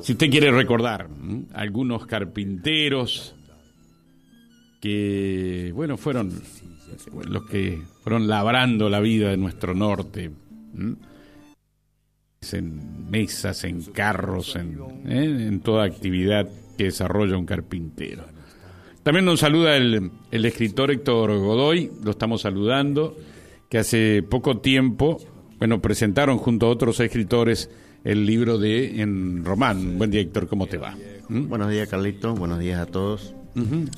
Si usted quiere recordar algunos carpinteros que, bueno, fueron los que fueron labrando la vida de nuestro norte, en mesas, en carros, en, ¿eh? en toda actividad que desarrolla un carpintero. También nos saluda el, el escritor Héctor Godoy, lo estamos saludando, que hace poco tiempo, bueno, presentaron junto a otros escritores el libro de En Román. Buen día, Héctor, ¿cómo te va? ¿Mm? Buenos días, Carlito, buenos días a todos.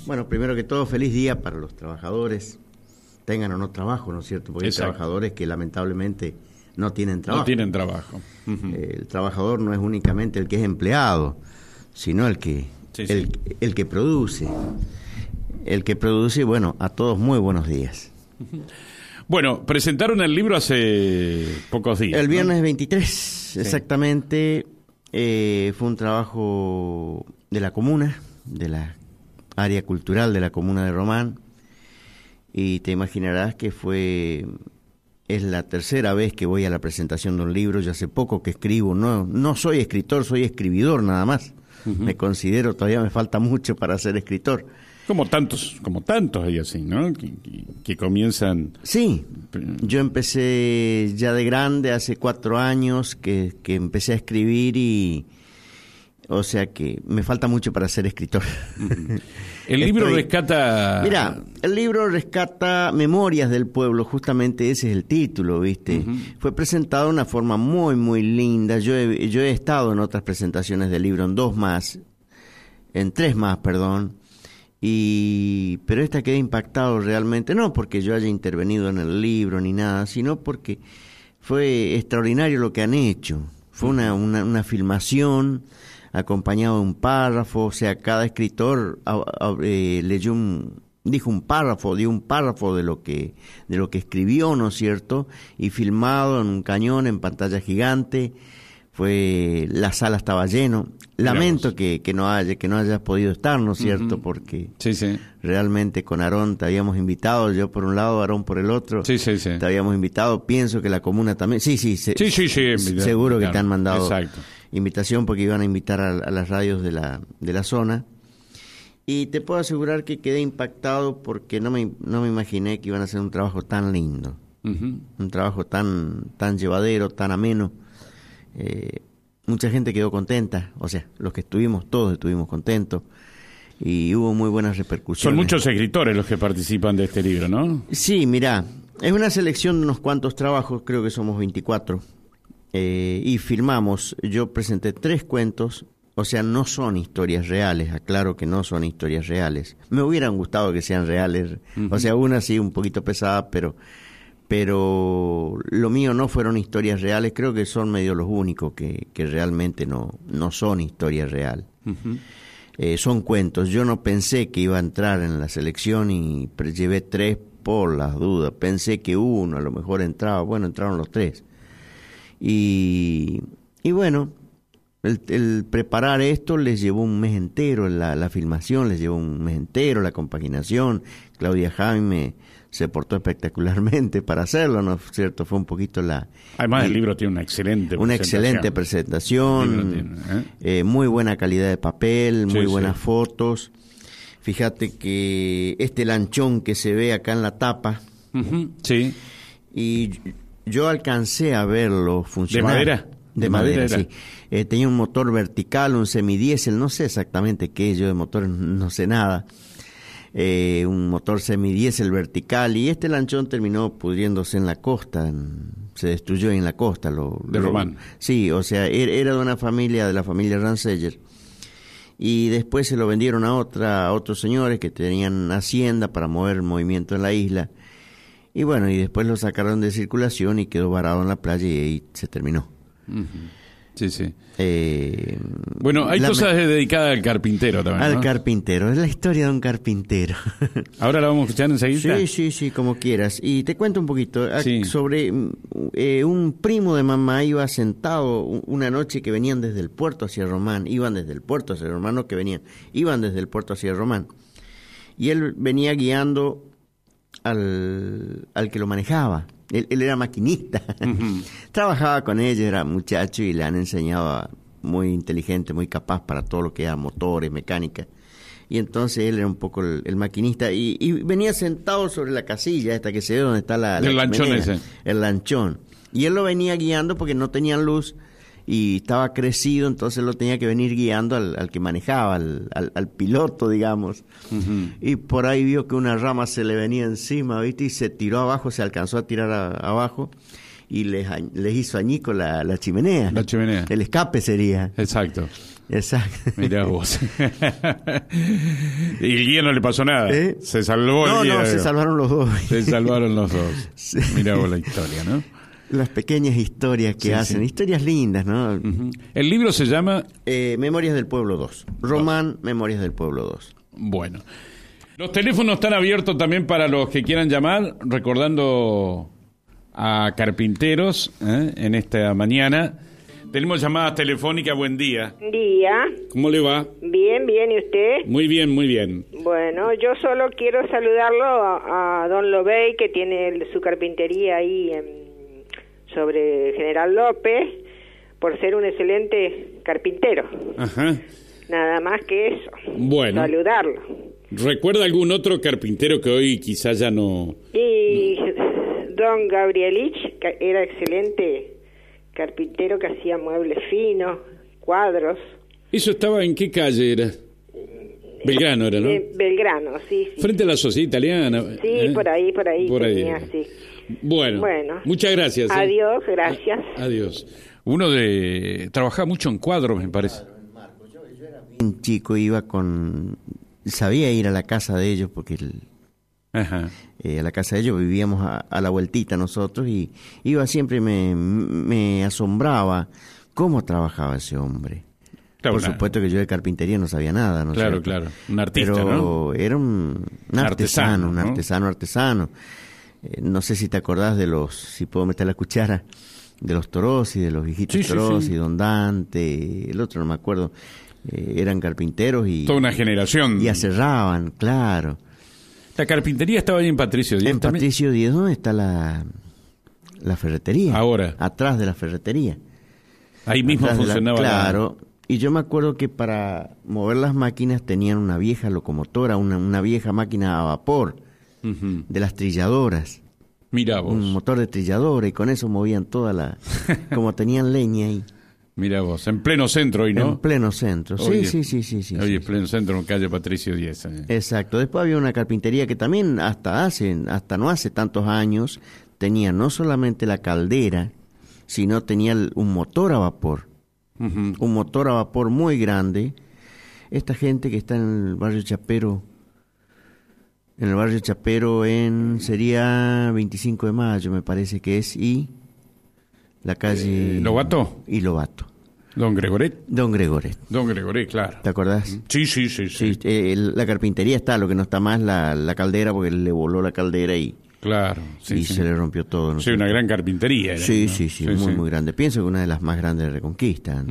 Bueno, primero que todo, feliz día para los trabajadores, tengan o no trabajo, ¿no es cierto? Porque hay trabajadores que lamentablemente no tienen trabajo. No tienen trabajo. el trabajador no es únicamente el que es empleado, sino el que, el, que produce. El que produce, bueno, a todos muy buenos días. Bueno, presentaron el libro hace pocos días. El viernes 23, exactamente. Eh, fue un trabajo de la comuna, de la área cultural de la comuna de Román. Y te imaginarás que fue es la tercera vez que voy a la presentación de un libro, ya hace poco que escribo, no, no soy escritor, soy escribidor nada más. Me considero, todavía me falta mucho para ser escritor. Como tantos, como tantos hay así, ¿no? Que, comienzan... Sí, yo empecé ya de grande, hace cuatro años, que, que empecé a escribir y, o sea que me falta mucho para ser escritor. El libro rescata... Mira, el libro rescata Memorias del Pueblo, justamente ese es el título, ¿viste? Fue presentado de una forma muy, muy linda. Yo he, yo he estado en otras presentaciones del libro, en dos más, en tres más, perdón. Y, pero esta quedé impactado realmente, no porque yo haya intervenido en el libro ni nada, sino porque fue extraordinario lo que han hecho. Fue una, una, una filmación acompañado de un párrafo, o sea, cada escritor eh, leyó un, dijo un párrafo, dio un párrafo de lo que de lo que escribió, ¿no es cierto? Y filmado en un cañón en pantalla gigante. Fue la sala estaba lleno. Lamento que, que no haya que no hayas podido estar, ¿no es cierto? Porque sí, sí. realmente con Aarón te habíamos invitado, yo por un lado, Aarón por el otro. Sí, sí, sí. Te habíamos invitado, pienso que la comuna también. Sí, sí, sí, sí, sí, seguro que te han mandado. Exacto invitación porque iban a invitar a, las radios de la, de la zona. Y te puedo asegurar que quedé impactado porque no me, no me imaginé que iban a hacer un trabajo tan lindo, un trabajo tan, tan llevadero, tan ameno. Eh, mucha gente quedó contenta, o sea, los que estuvimos, todos estuvimos contentos y hubo muy buenas repercusiones. Son muchos escritores los que participan de este libro, ¿no? Sí, mira, es una selección de unos cuantos trabajos, creo que somos 24 eh, y filmamos, yo presenté tres cuentos, o sea, no son historias reales, aclaro que no son historias reales. Me hubieran gustado que sean reales, o sea, una sí un poquito pesada, pero pero lo mío no fueron historias reales, creo que son medio los únicos que, que realmente no, no son historias reales. Eh, son cuentos, yo no pensé que iba a entrar en la selección y llevé tres por las dudas, pensé que uno a lo mejor entraba, bueno, entraron los tres. Y, y bueno, el, preparar esto les llevó un mes entero, la, la filmación les llevó un mes entero, la compaginación. Claudia Jaime se portó espectacularmente para hacerlo, ¿no es cierto? Fue un poquito la... Además el, libro tiene una excelente Una excelente presentación, ¿eh? Eh, muy buena calidad de papel, muy buenas fotos. Fíjate que este lanchón que se ve acá en la tapa... Sí. Y yo alcancé a verlo funcionar. ¿De madera? De, madera, sí. Eh, tenía un motor vertical, un semidiesel, no sé exactamente qué es, yo de motor no sé nada. Eh, un motor semidiesel vertical y este lanchón terminó pudriéndose en la costa, se destruyó en la costa. Lo, de Román. Sí, o sea, er, era de una familia, de la familia Ranseller. Y después se lo vendieron a, otra, a otros señores que tenían hacienda para mover movimiento en la isla y bueno, y después lo sacaron de circulación y quedó varado en la playa y ahí se terminó. Sí, sí. Eh, bueno, hay cosas dedicadas al carpintero también. Al carpintero, es la historia de un carpintero. Ahora la vamos a escuchar enseguida. Sí, sí, sí, como quieras. Y te cuento un poquito ah, sobre eh, un primo de mamá iba sentado una noche que venían desde el puerto hacia Román, iban desde el puerto hacia Román, no que venían, iban desde el puerto hacia Román. Y él venía guiando al, al que lo manejaba. Él, era maquinista. Trabajaba con ellos, era muchacho y le han enseñado muy inteligente, muy capaz para todo lo que era motores, mecánica. Y entonces él era un poco el, maquinista y, venía sentado sobre la casilla esta que se ve donde está la... el lanchón ese. El lanchón. Y él lo venía guiando porque no tenían luz y estaba crecido, entonces lo tenía que venir guiando al, que manejaba, al, al, piloto, digamos. Y por ahí vio que una rama se le venía encima, ¿viste? Y se tiró abajo, se alcanzó a tirar abajo y les, les hizo añico la, la chimenea. La chimenea. El escape sería. Exacto. Exacto. Mirá vos. y el guía no le pasó nada. ¿Eh? Se salvó no, el guía. No, se salvaron los dos. Se salvaron los dos. Mirá vos la historia, ¿no? Las pequeñas historias que hacen, historias lindas, ¿no? El libro se llama... Eh, Memorias del Pueblo 2. Román Memorias del Pueblo 2. Bueno. Los teléfonos están abiertos también para los que quieran llamar, recordando a carpinteros ¿eh? en esta mañana. Tenemos llamadas telefónicas, buen día. Día. ¿Cómo le va? Bien, bien, ¿y usted? Muy bien, muy bien. Bueno, yo solo quiero saludarlo a, Don Lobey, que tiene su carpintería ahí sobre General López, por ser un excelente carpintero. Ajá. Nada más que eso. Bueno. Saludarlo. ¿Recuerda algún otro carpintero que hoy quizás ya no... Y don Gabrielich, que era excelente carpintero que hacía muebles finos, cuadros. ¿Eso estaba en qué calle era? Belgrano era, ¿no? Belgrano, sí, Frente a la sociedad italiana. Sí, ¿eh? por ahí, por ahí. Por ahí. Bueno, bueno, muchas gracias. ¿eh? Adiós, gracias. adiós. Uno de... Trabajaba mucho en cuadros, me parece. Un chico iba con... Sabía ir a la casa de ellos porque el eh, a la casa de ellos, vivíamos a, la vueltita nosotros y iba siempre me, me asombraba cómo trabajaba ese hombre. Por supuesto que yo de carpintería no sabía nada, ¿no? Claro, claro, un artista, Pero era un, artesano, un artesano, artesano. Eh, no sé si te acordás de los, si puedo meter la cuchara, de los toros y de los viejitos toros y Don Dante, el otro no me acuerdo, eh, eran carpinteros y... Toda una generación. Y aserraban, claro. La carpintería estaba ahí en Patricio Díaz. En Patricio Díaz, ¿dónde está la, la ferretería? Ahora. Atrás de la ferretería. Ahí mismo funcionaba. claro. Y yo me acuerdo que para mover las máquinas tenían una vieja locomotora, una, una vieja máquina a vapor de las trilladoras. Mira vos. Un motor de trilladora y con eso movían toda la... como tenían leña ahí. Mira vos, en pleno centro hoy, ¿no? En pleno centro, sí, sí, sí, sí, sí. Hoy pleno centro, en calle Patricio Díez. Eh. Exacto. Después había una carpintería que también hasta hace, hasta no hace tantos años, tenía no solamente la caldera, sino tenía un motor a vapor. Un motor a vapor muy grande. Esta gente que está en el barrio Chapero, en el barrio Chapero en, sería 25 de mayo, me parece que es, y la calle... Eh, ¿Lobato? Y Lobato. Don Gregoret. Don Gregoret. Don Gregoret, claro. ¿Te acordás? Sí, sí, sí. sí. Eh, la carpintería está, lo que no está más la, la caldera, porque le voló la caldera y... Claro, sí, y se le rompió todo. ¿no? Sí, una gran carpintería. sí, sí, sí, muy, muy grande. Pienso que una de las más grandes de Reconquista.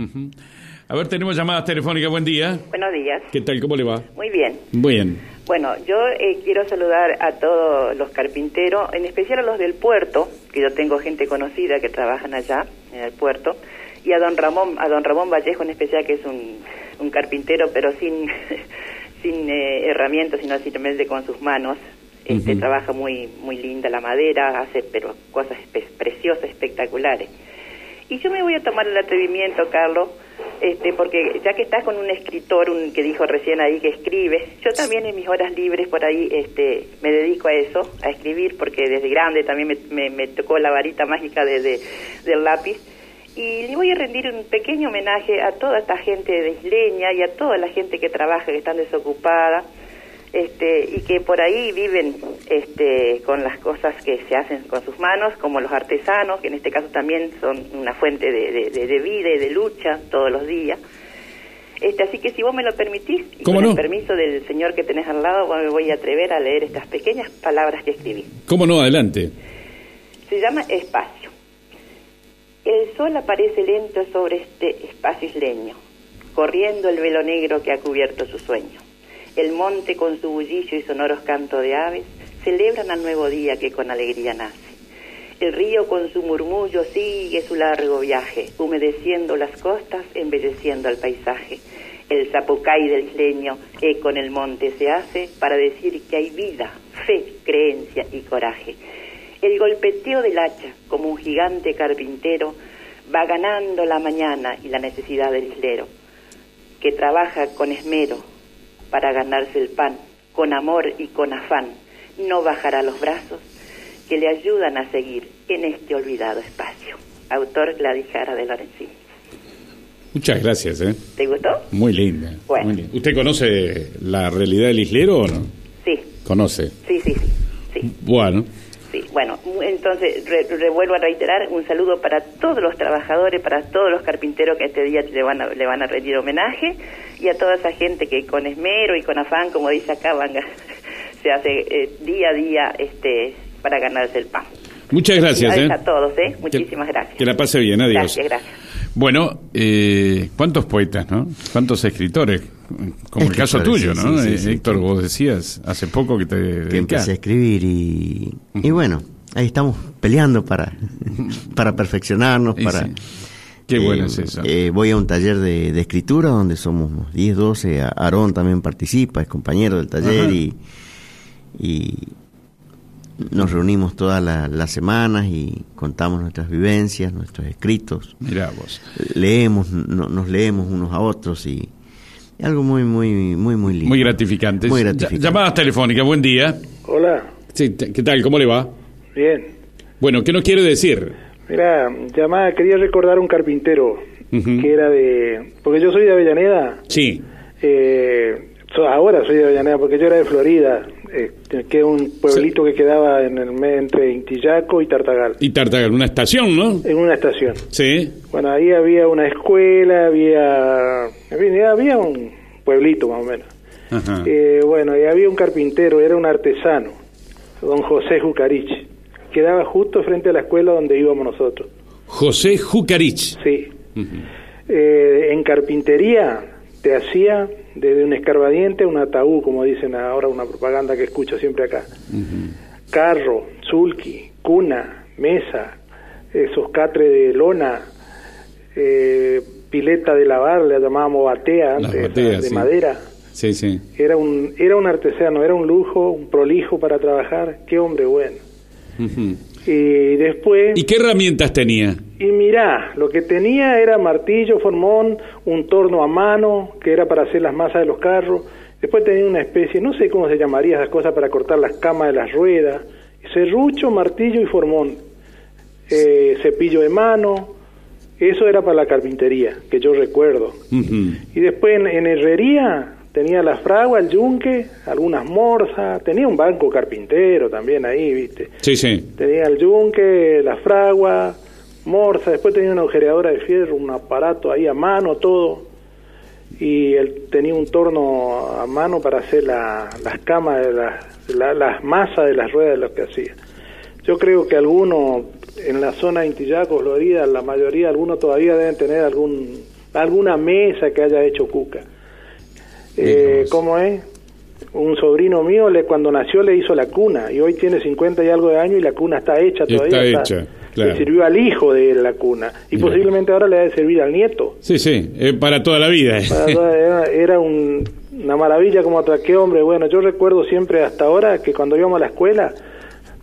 A ver, tenemos llamadas telefónicas. Buen día. Buenos días. ¿Qué tal? ¿Cómo le va? Muy bien. Muy bien. Bueno, yo eh, quiero saludar a todos los carpinteros, en especial a los del puerto, que yo tengo gente conocida que trabajan allá en el puerto, y a don Ramón, a don Ramón Vallejo en especial, que es un, un carpintero, pero sin, sin eh, herramientas, sino simplemente con sus manos. Este trabaja muy muy linda la madera, hace pero cosas preciosas, espectaculares. Y yo me voy a tomar el atrevimiento, Carlos, este, porque ya que estás con un escritor un, que dijo recién ahí que escribe, yo también en mis horas libres por ahí este, me dedico a eso, a escribir, porque desde grande también me, me, tocó la varita mágica de, del lápiz. Y le voy a rendir un pequeño homenaje a toda esta gente de isleña y a toda la gente que trabaja, que están desocupada este, y que por ahí viven este, con las cosas que se hacen con sus manos, como los artesanos, que en este caso también son una fuente de, de, vida y de lucha todos los días. Este, así que si vos me lo permitís, y con el permiso del señor que tenés al lado, me voy a atrever a leer estas pequeñas palabras que escribí. ¿Cómo no? Adelante. Se llama Espacio. El sol aparece lento sobre este espacio isleño, corriendo el velo negro que ha cubierto su sueño el monte con su bullicio y sonoros canto de aves celebran al nuevo día que con alegría nace. El río con su murmullo sigue su largo viaje, humedeciendo las costas, embelleciendo el paisaje. El zapucay del isleño eco en el monte se hace para decir que hay vida, fe, creencia y coraje. El golpeteo del hacha, como un gigante carpintero, va ganando la mañana y la necesidad del islero, que trabaja con esmero para ganarse el pan, con amor y con afán. No bajará los brazos que le ayudan a seguir en este olvidado espacio. Autor Gladys Jara de Lorenzini. Muchas gracias, ¿eh? ¿Te gustó? Muy linda. Bueno. muy linda. ¿Usted conoce la realidad del islero o no? Sí, Conoce. sí, sí, sí. sí. Bueno, Sí, bueno, entonces re- re- vuelvo a reiterar un saludo para todos los trabajadores, para todos los carpinteros que este día le van a, le van a rendir homenaje y a toda esa gente que con esmero y con afán, como dice acá, van se hace eh, día a día este para ganarse el pan. muchas gracias, Ahí ¿eh? a todos, ¿eh? Que- Muchísimas gracias. Que la pase bien, adiós. Gracias, gracias. Bueno, eh, ¿cuántos poetas, no? ¿Cuántos escritores? Como el caso tuyo, sí, ¿no? sí, sí, Eh. Héctor, vos decías hace poco que te que empecé a escribir y, y bueno, ahí estamos peleando para, para perfeccionarnos, para... sí. Qué bueno Eh, es eso. eh, voy a un taller de, de escritura donde somos 10, 12. A- Aarón también participa, es compañero del taller y, y nos reunimos todas la- las semanas y contamos nuestras vivencias, nuestros escritos. Mirá vos. Leemos, no- nos leemos unos a otros y algo muy, muy, muy, muy lindo. Muy gratificante. Muy Ya- gratificante. Llamadas telefónicas, buen día. Hola, Sí, ¿Qué tal? ¿Cómo le va? bien. Bueno, ¿qué nos quiere decir? Mira, llamada, quería recordar a un carpintero que era de... Porque yo soy de Avellaneda, Sí. eh, so- ahora soy de Avellaneda porque yo era de Florida, eh, que es un pueblito que quedaba en el me- entre Intillaco y Tartagal, Y Tartagal, una estación, ¿no? en una estación. Sí. Bueno, ahí había una escuela, había... en fin, había un pueblito más o menos. Ajá. Eh, bueno, y había un carpintero, era un artesano, don José Jucarich, quedaba justo frente a la escuela donde íbamos nosotros. José Jucarich. Sí. Eh, en carpintería te hacía desde un escarbadiente a un ataúd, como dicen ahora una propaganda que escucho siempre acá. Carro, sulky, cuna, mesa, esos catres de lona, eh, pileta de lavar, la llamábamos batea antes, bateas, de sí. madera. Sí, sí. Era un, era un artesano, era un lujo, un prolijo para trabajar. Qué hombre bueno. Ujú. Y después... ¿Y qué herramientas tenía? Y mirá, lo que tenía era martillo, formón, un torno a mano, que era para hacer las masas de los carros. Después tenía una especie, no sé cómo se llamaría esas cosas para cortar las camas de las ruedas. Serrucho, martillo y formón. Eh, cepillo de mano. Eso era para la carpintería, que yo recuerdo. Y después en, en herrería tenía la fragua, el yunque, algunas morsas. Tenía un banco carpintero también ahí, viste. Sí, sí. Tenía el yunque, la fragua, morsa, después tenía una agujereadora de fierro, un aparato ahí a mano, todo. Y él tenía un torno a mano para hacer la- las camas, de las, la- las masas de las ruedas de lo que hacía. Yo creo que algunos en la zona de Intillaco, Florida, la mayoría, algunos todavía deben tener algún alguna mesa que haya hecho Cuca. Eh. ¿Cómo es? Un sobrino mío le, cuando nació le hizo la cuna y hoy tiene 50 y algo de años y la cuna está hecha Está todavía. hecha, claro. Le sirvió al hijo de él la cuna y posiblemente ahora le debe servir al nieto. Sí, sí. eh, para toda la vida. Para toda- Era, era un- una maravilla como otra que hombre. Bueno, yo recuerdo siempre hasta ahora que cuando íbamos a la escuela,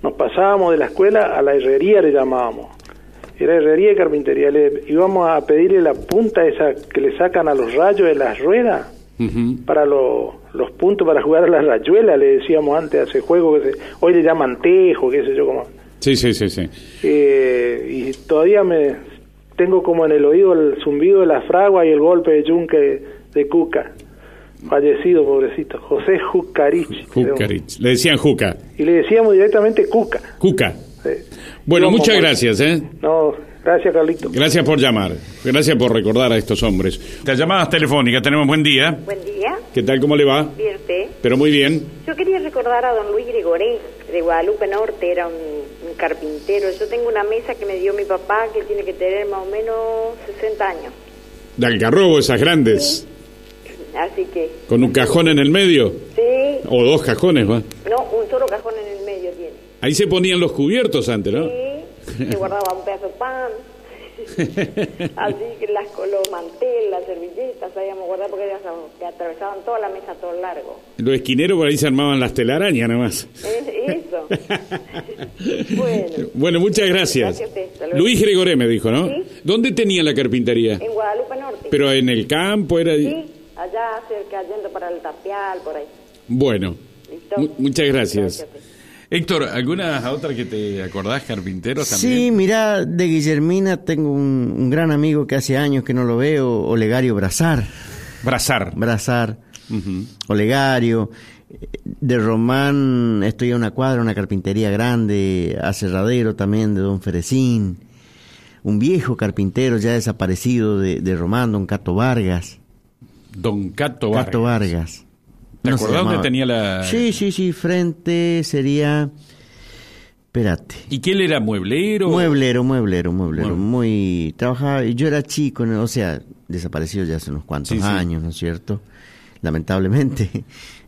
nos pasábamos de la escuela a la herrería, le llamábamos. Era herrería y carpintería. Le íbamos a pedirle la punta esa que le sacan a los rayos de las ruedas Para lo- los puntos para jugar a la rayuela, le decíamos antes a ese juego que se- hoy le llaman tejo, qué sé yo, como. Sí, sí, sí, sí. Eh, y todavía me tengo como en el oído el zumbido de la fragua y el golpe de yunque de Cuca. Fallecido, pobrecito. José Jucarich. Jucarich. Le decían Juca. Y le decíamos directamente Cuca. Cuca. Bueno, muchas por- gracias, ¿eh? No, gracias, Carlito. Gracias por llamar. Gracias por recordar a estos hombres. Las llamadas telefónicas, tenemos buen día. Buen día, ¿Qué tal? ¿Cómo le va? bien usted. Pero muy bien. Yo quería recordar a don Luis Gregoré, de Guadalupe Norte, era un, un carpintero. Yo tengo una mesa que me dio mi papá que tiene que tener más o menos 60 años. De algarrobo, esas grandes. Así que, Con un cajón en el medio. sí, O dos cajones, va. no, un solo cajón en el medio tiene. Ahí se ponían los cubiertos antes, ¿no? Sí, se guardaba un pedazo de pan. Así que las los mantel, las servilletas, sabíamos guardar porque ellas que atravesaban toda la mesa todo largo. Los esquineros por ahí se armaban las telarañas nomás. Es eso. bueno. Bueno, muchas gracias. Luis Gregoré me dijo, ¿no? Sí. ¿Dónde tenía la carpintería? En Guadalupe Norte. Pero en el campo era... Sí, allá cerca, yendo para el tapial, por ahí. Bueno, muchas gracias. Héctor, ¿alguna otra que te acordás, carpinteros Sí, también? mira, de Guillermina tengo un, un gran amigo que hace años que no lo veo, Olegario Brazar. Brazar. Brazar. Olegario. De Román estoy a una cuadra, una carpintería grande, aserradero también de Don Ferecín. Un viejo carpintero ya desaparecido de, de Román, Don Cato Vargas. Don Cato Vargas. Cato Vargas. ¿Te No acordás dónde tenía la...? Sí, sí, sí, frente sería... Espérate. ¿Y qué él era, mueblero? Mueblero, mueblero, mueblero. Bueno. Muy. Trabajaba. Yo era chico, ¿no? o sea, desaparecido ya hace unos cuantos Sí, sí. años, ¿no es cierto? Lamentablemente.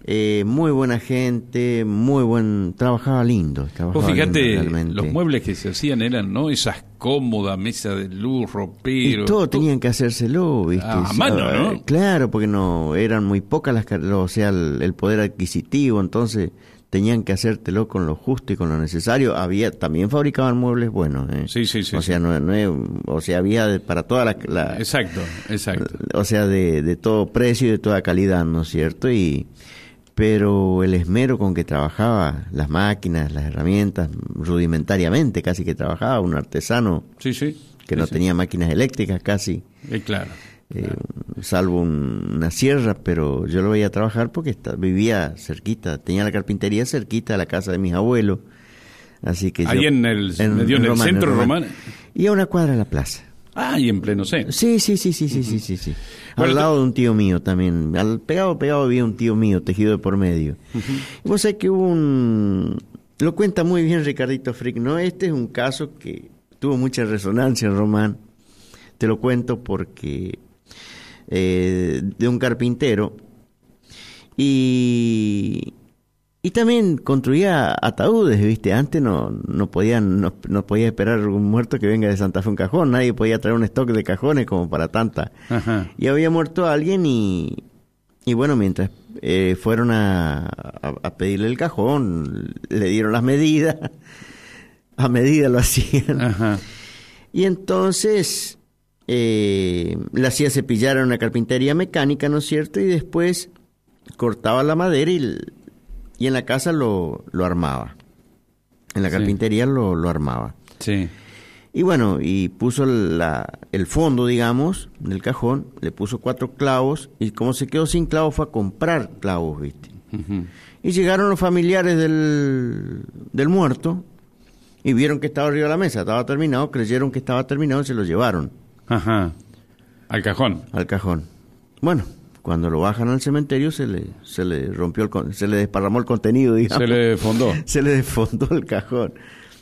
Eh, muy buena gente, muy buen. Trabajaba lindo. Trabajaba Vos fíjate, lindo, los muebles que se hacían eran, ¿no? Esas cómodas, mesa de luz, ropero. Y todo tenían que hacérselo, ¿viste? A Y, mano, ah, ¿no? Claro, porque no eran muy pocas las, o sea, el, el poder adquisitivo, entonces tenían que hacértelo con lo justo y con lo necesario. Había también fabricaban muebles buenos, ¿eh? Sí, sí, sí, O sea, no, no o sea, había de- para toda la, la- Exacto, exacto. o sea, de, de todo precio y de toda calidad, ¿no es cierto? Y pero el esmero con que trabajaba las máquinas, las herramientas, rudimentariamente casi que trabajaba un artesano Sí, sí. que Sí, no tenía máquinas eléctricas casi, Eh, claro. eh, salvo un- una sierra, pero yo lo veía trabajar porque esta- vivía cerquita, tenía la carpintería cerquita de la casa de mis abuelos. Así que Ahí yo- en el- en el centro, Román. Y a una cuadra de la plaza. Ah, y en pleno centro. Sí, sí, sí, sí, sí, sí, sí, sí. Bueno, Al lado de un tío mío también. Al pegado, pegado había un tío mío, tejido de por medio. Y vos sabés que hubo un... Lo cuenta muy bien Ricardito Frick, ¿no? Este es un caso que tuvo mucha resonancia en Román. Te lo cuento porque... eh, de un carpintero. Y... Y también construía ataúdes, ¿viste? Antes no, no podían, no, no podía esperar un muerto que venga de Santa Fe un cajón, nadie podía traer un stock de cajones como para tanta. Ajá. Y había muerto alguien y, y bueno, mientras eh, fueron a, a, a pedirle el cajón, le dieron las medidas, a medida lo hacían. Ajá. Y entonces eh, le hacía cepillar a una carpintería mecánica, ¿no es cierto? Y después cortaba la madera y, y en la casa lo, lo armaba. En la Sí. carpintería lo, lo armaba. Sí. Y bueno, y puso la, el fondo, digamos, del cajón, le puso cuatro clavos y como se quedó sin clavos fue a comprar clavos, ¿viste? Y llegaron los familiares del, del muerto y vieron que estaba arriba de la mesa, estaba terminado, creyeron que estaba terminado y se lo llevaron Ajá. Al cajón. al cajón. Bueno, cuando lo bajan al cementerio se le, se le rompió, el, se le desparramó el contenido, digamos. Se le fondó. Se le desfondó el cajón.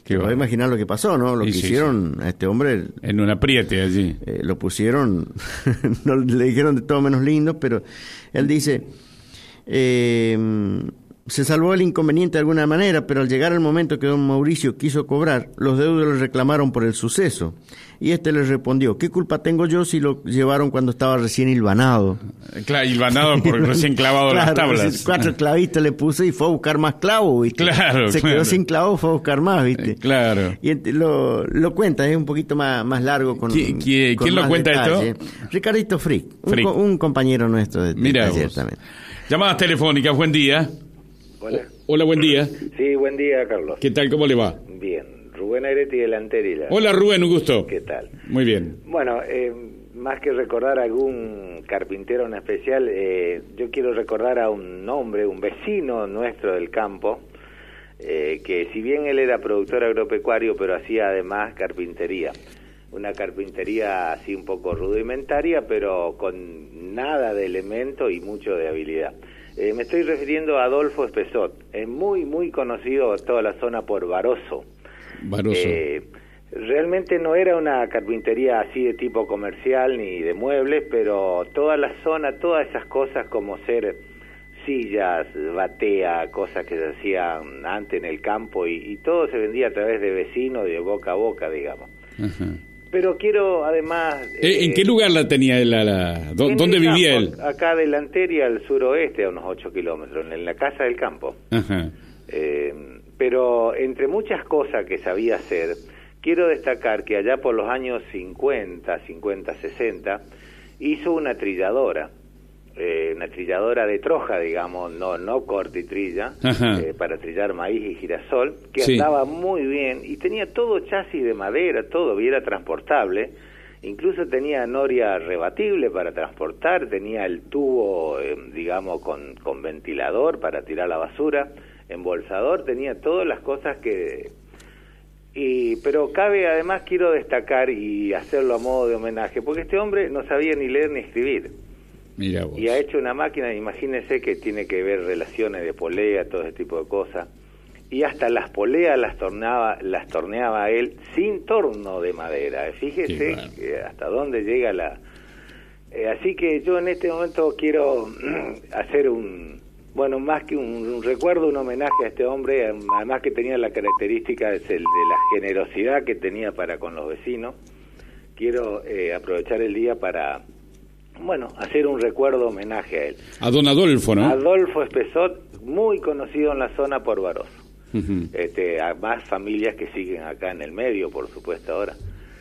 Te bárbaro. imaginar lo que pasó, ¿no? Lo que sí, hicieron a este hombre, En un apriete allí. eh, lo pusieron, no le dijeron de todo menos lindo, pero él dice, eh, se salvó el inconveniente de alguna manera, pero al llegar el momento que don Mauricio quiso cobrar, los deudos le reclamaron por el suceso. Y este les respondió, ¿qué culpa tengo yo si lo llevaron cuando estaba recién hilvanado? Claro, hilvanado por recién clavado las tablas. Cuatro clavistas le puse y fue a buscar más clavos, ¿viste? Claro, Se claro. quedó sin clavos, fue a buscar más, ¿viste? Eh, Claro. Y lo, lo cuenta, es un poquito más, más largo. Con, ¿Qui- qui- con quién lo cuenta detalle. esto? Ricardito Frick, un, Frick. co- un compañero nuestro de, Mira también. Llamadas telefónicas, buen día. Hola. Hola, buen día. Sí, buen día, Carlos. ¿Qué tal? ¿Cómo le va? Bien. Rubén Areti de la. Hola, Rubén, un gusto. ¿Qué tal? Muy bien. Bueno, eh, más que recordar a algún carpintero en especial, eh, yo quiero recordar a un hombre, un vecino nuestro del campo, eh, que si bien él era productor agropecuario, pero hacía además carpintería. Una carpintería así un poco rudimentaria, pero con nada de elemento y mucho de habilidad. Eh, me estoy refiriendo a Adolfo Espesot. Es muy, muy conocido toda la zona por Baroso. Baroso. Eh, realmente no era una carpintería así de tipo comercial ni de muebles, pero toda la zona, todas esas cosas como ser sillas, batea, cosas que se hacían antes en el campo y, y todo se vendía a través de vecinos, de boca a boca, digamos. Ajá. Pero quiero además... Eh, ¿En eh, qué lugar la tenía él? la- en ¿Dónde vivía campo, él? Acá delantera y al suroeste, a unos 8 kilómetros, en la casa del campo. Ajá. Eh, pero entre muchas cosas que sabía hacer, quiero destacar que allá por los años 50, 50, 60, hizo una trilladora, eh, una trilladora de troja, digamos, no, no corta y trilla, eh, para trillar maíz y girasol, que Sí. andaba muy bien y tenía todo chasis de madera, todo, y era transportable. Incluso tenía noria rebatible para transportar, tenía el tubo, eh, digamos, con, con ventilador para tirar la basura, embolsador, tenía todas las cosas que... Y, pero cabe, además, quiero destacar y hacerlo a modo de homenaje, porque este hombre no sabía ni leer ni escribir. Mira vos. Y ha hecho una máquina, imagínense que tiene que ver relaciones de polea, todo ese tipo de cosas. Y hasta las poleas las tornaba, las torneaba él sin torno de madera. Fíjese hasta dónde llega la... Eh, así que yo en este momento quiero hacer un, bueno, más que un, un recuerdo, un homenaje a este hombre, em, además que tenía la característica el de la generosidad que tenía para con los vecinos. Quiero eh, aprovechar el día para, bueno, hacer un recuerdo homenaje a él. A don Adolfo, ¿no? Adolfo Espesot, muy conocido en la zona por Baros. Ujú. Este, a más familias que siguen acá en el medio, por supuesto, ahora.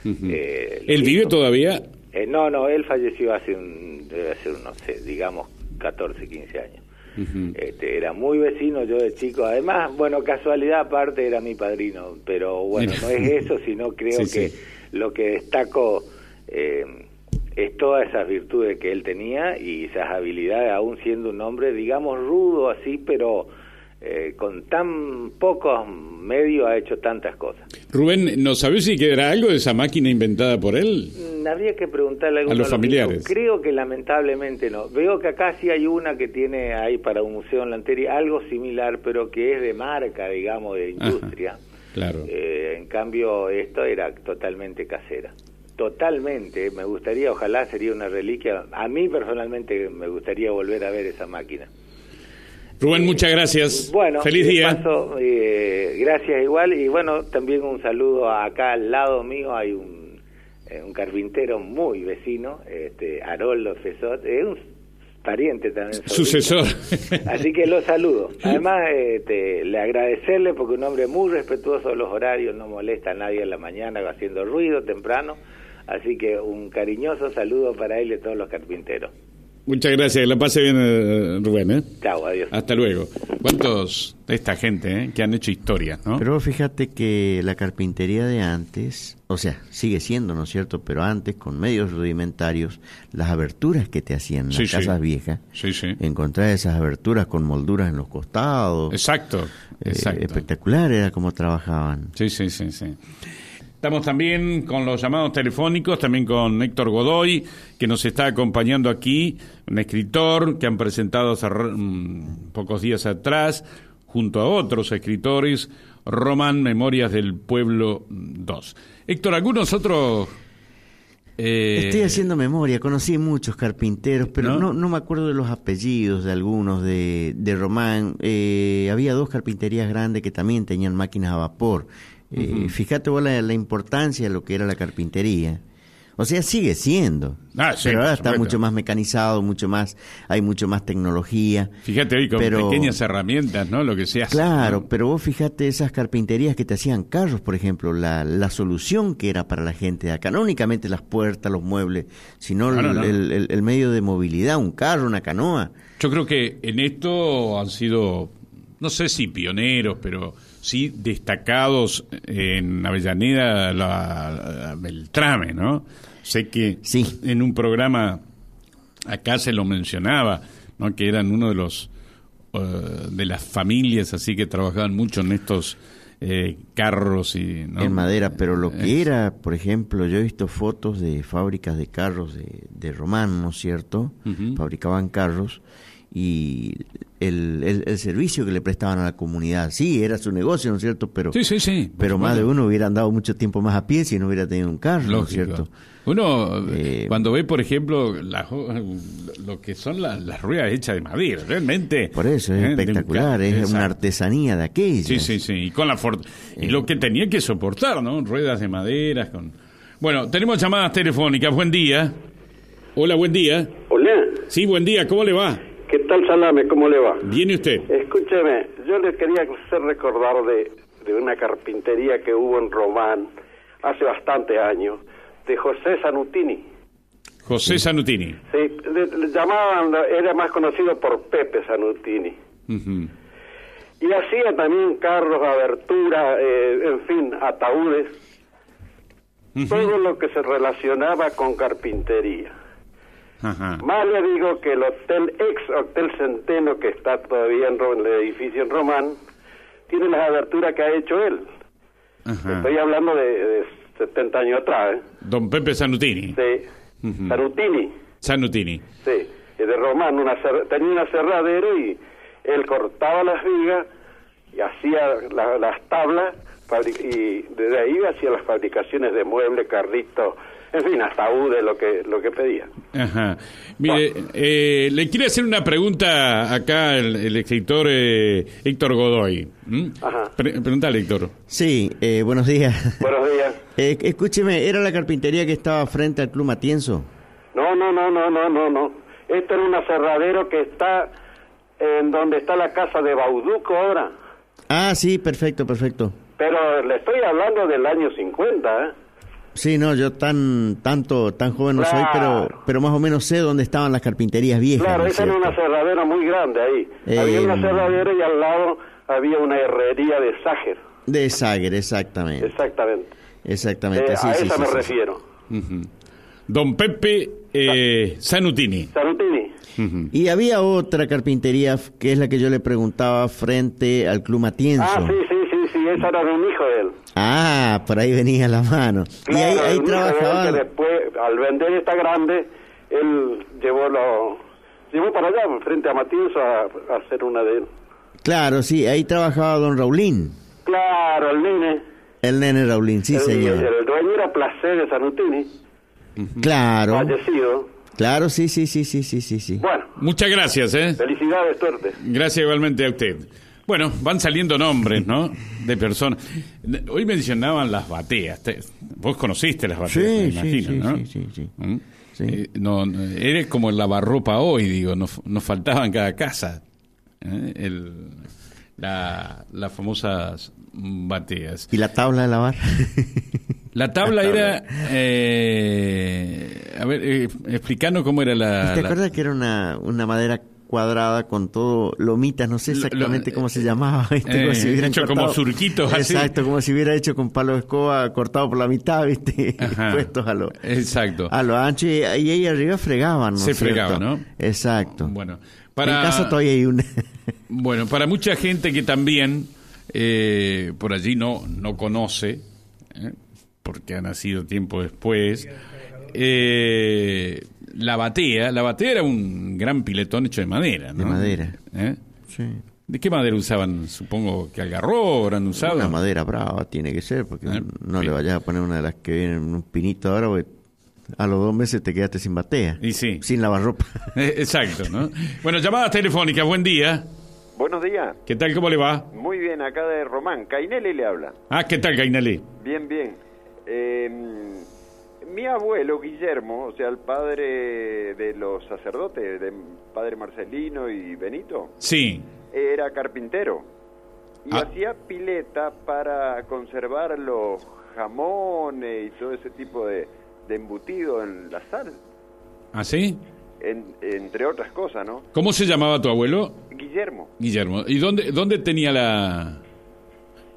Ujú. Eh, ¿Él vive todavía? eh, no, no, él falleció hace un, debe ser, no sé, digamos 14, 15 años. Este, era muy vecino yo de chico. Además, bueno, casualidad aparte era mi padrino. Pero bueno, no es eso, sino creo Sí, que sí. lo que destaco eh, es todas esas virtudes que él tenía y esas habilidades, aún siendo un hombre, digamos, rudo así, pero eh, con tan pocos medios ha hecho tantas cosas. Rubén, ¿no sabés si quedará algo de esa máquina inventada por él? Mm, Habría que preguntarle a, alguno los familiares. Creo que lamentablemente no. Veo que acá sí hay una que tiene ahí para un museo en Lantería algo similar, pero que es de marca, digamos, de Ajá. industria. Claro. Eh, en cambio, esto era totalmente casera. Totalmente. Me gustaría, ojalá sería una reliquia. A mí personalmente me gustaría volver a ver esa máquina. Rubén, muchas gracias. Bueno, Feliz día. paso, eh, gracias igual. Y bueno, también un saludo acá al lado mío. Hay un, eh, un carpintero muy vecino, este, Haroldo Fesot. Es un pariente también. Sucesor. Así que lo saludo. Además, este, le agradecerle porque un hombre muy respetuoso de los horarios, no molesta a nadie en la mañana haciendo ruido temprano. Así que un cariñoso saludo para él y todos los carpinteros. Muchas gracias. Que la pase bien, eh, Rubén. ¿eh? Chao, adiós. Hasta luego. ¿Cuántos de esta gente eh, que han hecho historias, no? Pero fíjate que la carpintería de antes, o sea, sigue siendo, ¿no es cierto? Pero antes, con medios rudimentarios, las aberturas que te hacían Sí, las sí. casas viejas, Sí, sí. encontrar esas aberturas con molduras en los costados, Exacto. eh, Exacto. espectacular era como trabajaban. Sí, sí, sí, sí. Estamos también con los llamados telefónicos, también con Héctor Godoy, que nos está acompañando aquí, un escritor que han presentado hace mm, pocos días atrás, junto a otros escritores, Román Memorias del Pueblo 2. Héctor, ¿algunos otros... eh, Estoy haciendo memoria, conocí muchos carpinteros, pero ¿No? no, no, me acuerdo de los apellidos de algunos de, de Román. Eh, había dos carpinterías grandes que también tenían máquinas a vapor. Eh, Fíjate vos la, la importancia de lo que era la carpintería. O sea, sigue siendo. Ah, sí, pero ahora está mucho más mecanizado, mucho más, hay mucho más tecnología. Fíjate hoy con pero- pequeñas herramientas, ¿no? Lo que se hace. Claro, pero vos fíjate esas carpinterías que te hacían carros, por ejemplo, la, la solución que era para la gente de acá, no únicamente las puertas, los muebles, sino No, no, el, no. el- el- el medio de movilidad, un carro, una canoa. Yo creo que en esto han sido, no sé si pioneros, pero sí destacados en Avellaneda, la, la Beltrame, ¿no? Sé que Sí. en un programa acá se lo mencionaba, ¿no? Que eran uno de los eh, de las familias así que trabajaban mucho en estos eh, carros y ¿no? en madera, pero lo que era, por ejemplo, yo he visto fotos de fábricas de carros de, de Román, ¿no es cierto? Fabricaban carros y el, el, el servicio que le prestaban a la comunidad. Sí, era su negocio, ¿no es cierto? Pero, Sí, sí, sí. pero más de uno hubiera andado mucho tiempo más a pie si no hubiera tenido un carro, ¿no es Lógico. cierto? Uno, Eh, cuando ve, por ejemplo, la- lo que son la- las ruedas hechas de madera, realmente. Por eso es ¿eh? espectacular, es Exacto. una artesanía de aquella. Sí, sí, sí. Y, con la for- y lo que tenía que soportar, ¿no? Ruedas de madera. Con... Bueno, tenemos llamadas telefónicas. Buen día. Hola, buen día. Hola, Sí, buen día. ¿Cómo le va? ¿Qué tal Salame? ¿Cómo le va? ¿Viene usted? Escúcheme, yo le quería hacer recordar de, de una carpintería que hubo en Román hace bastante años, de José Sanutini. José Sanutini. Sí, le, le llamaban, era más conocido por Pepe Sanutini. Y hacía también carros, abertura, eh, en fin, ataúdes, todo lo que se relacionaba con carpintería. Ajá. Más le digo que el hotel, ex Hotel Centeno, que está todavía en, en el edificio en Román, tiene las aberturas que ha hecho él. Ajá. Estoy hablando de, de 70 años atrás, ¿eh? Don Pepe Sanutini. Sí. Ujú. Sarutini, Sanutini. sí. De Román, una tenía un aserradero y él cortaba las vigas y hacía la- las tablas y desde ahí hacía las fabricaciones de muebles, carritos, en fin, ataúdes, lo que, lo que pedía. Ajá. Mire, eh, le quiere hacer una pregunta acá el, el escritor eh, Héctor Godoy. ¿Mm? Ajá. Pre- Pregúntale, Héctor. Sí, eh, buenos días. Buenos días. Eh, escúcheme, ¿era la carpintería que estaba frente al Club Matienzo? No, no, no, no, no, no, no. Este era un aserradero que está en donde está la casa de Bauduco ahora. Ah, sí, perfecto, perfecto. Pero le estoy hablando del año 50, ¿eh? Sí, no, yo tan tanto tan joven no soy, pero pero más o menos sé dónde estaban las carpinterías viejas. Claro, ¿no es ese era un cierto? aserradero muy grande ahí. Eh, había un aserradero y al lado había una herrería de Ságer. De Sager, exactamente. Exactamente. Exactamente, Eh, sí, a sí, esa sí, me sí. refiero. Don Pepe eh, Sanutini. Sarutini. Ujú. Y había otra carpintería que es la que yo le preguntaba frente al Club Matienzo. Ah, sí, sí, esa era de un hijo de él. Ah, por ahí venía la mano. y ahí, Claro, ahí hijo de después, al vender esta grande, él llevó lo, llevó para allá, frente a Matienzo, a, a hacer una de él. Claro, sí, ahí trabajaba don Raulín. Claro, el nene. El nene Raulín, sí, el, señor. el dueño era Placer de Sanutini, Claro, fallecido. claro, sí, sí, sí, sí, sí, sí, sí. Bueno, Muchas gracias, ¿eh? felicidades, suerte. Gracias igualmente a usted. Bueno, van saliendo nombres, ¿no? De personas. Hoy mencionaban las bateas. Te- Vos conociste las bateas, me Sí, sí, imagino, sí, ¿no? sí, sí, sí. ¿Mm? Sí. Eh, no, no, eres como el lavarropa hoy, digo, nos, nos faltaba en cada casa ¿eh? El, la, las famosas bateas. ¿Y la tabla de lavar? La tabla era, eh, a ver, eh, explicanos cómo era la... ¿Te la- acuerdas que era una, una madera cuadrada con todo lomitas? No sé exactamente lo- cómo se llamaba. ¿viste? eh, Como si hubieran hecho como surquitos así. Exacto, como si hubiera hecho con palo de escoba cortado por la mitad, ¿viste? Puestos a lo, Exacto. a lo ancho y, y ahí arriba fregaban, ¿no? Se es cierto? fregaba, ¿no? Exacto. Bueno, para... En casa todavía hay una. Bueno, para mucha gente que también eh, por allí no, no conoce, ¿eh? porque ha nacido tiempo después, eh, la batea, la batea era un gran piletón hecho de madera, ¿no? De madera. ¿Eh? sí. ¿De qué madera usaban? Supongo que algarrobo habrán usado. Una madera brava tiene que ser, porque Eh, no sí. le vayas a poner una de las que vienen en un pinito ahora, porque a los dos meses te quedaste sin batea. Y sí. Sin lavarropa. Eh, Exacto, ¿no? Bueno, llamadas telefónicas, buen día. Buenos días. ¿Qué tal, cómo le va? Muy bien, acá de Román. Cainelli le habla. Ah, ¿qué tal, Gainalí? Bien, bien. Eh, mi abuelo Guillermo, o sea, el padre de los sacerdotes, de padre Marcelino y Benito, Sí. era carpintero y Ah. hacía pileta para conservar los jamones y todo ese tipo de, de embutido en la sal, ¿Ah, sí? en- entre otras cosas, ¿no? ¿Cómo se llamaba tu abuelo? Guillermo, Guillermo. ¿Y dónde, dónde tenía la...?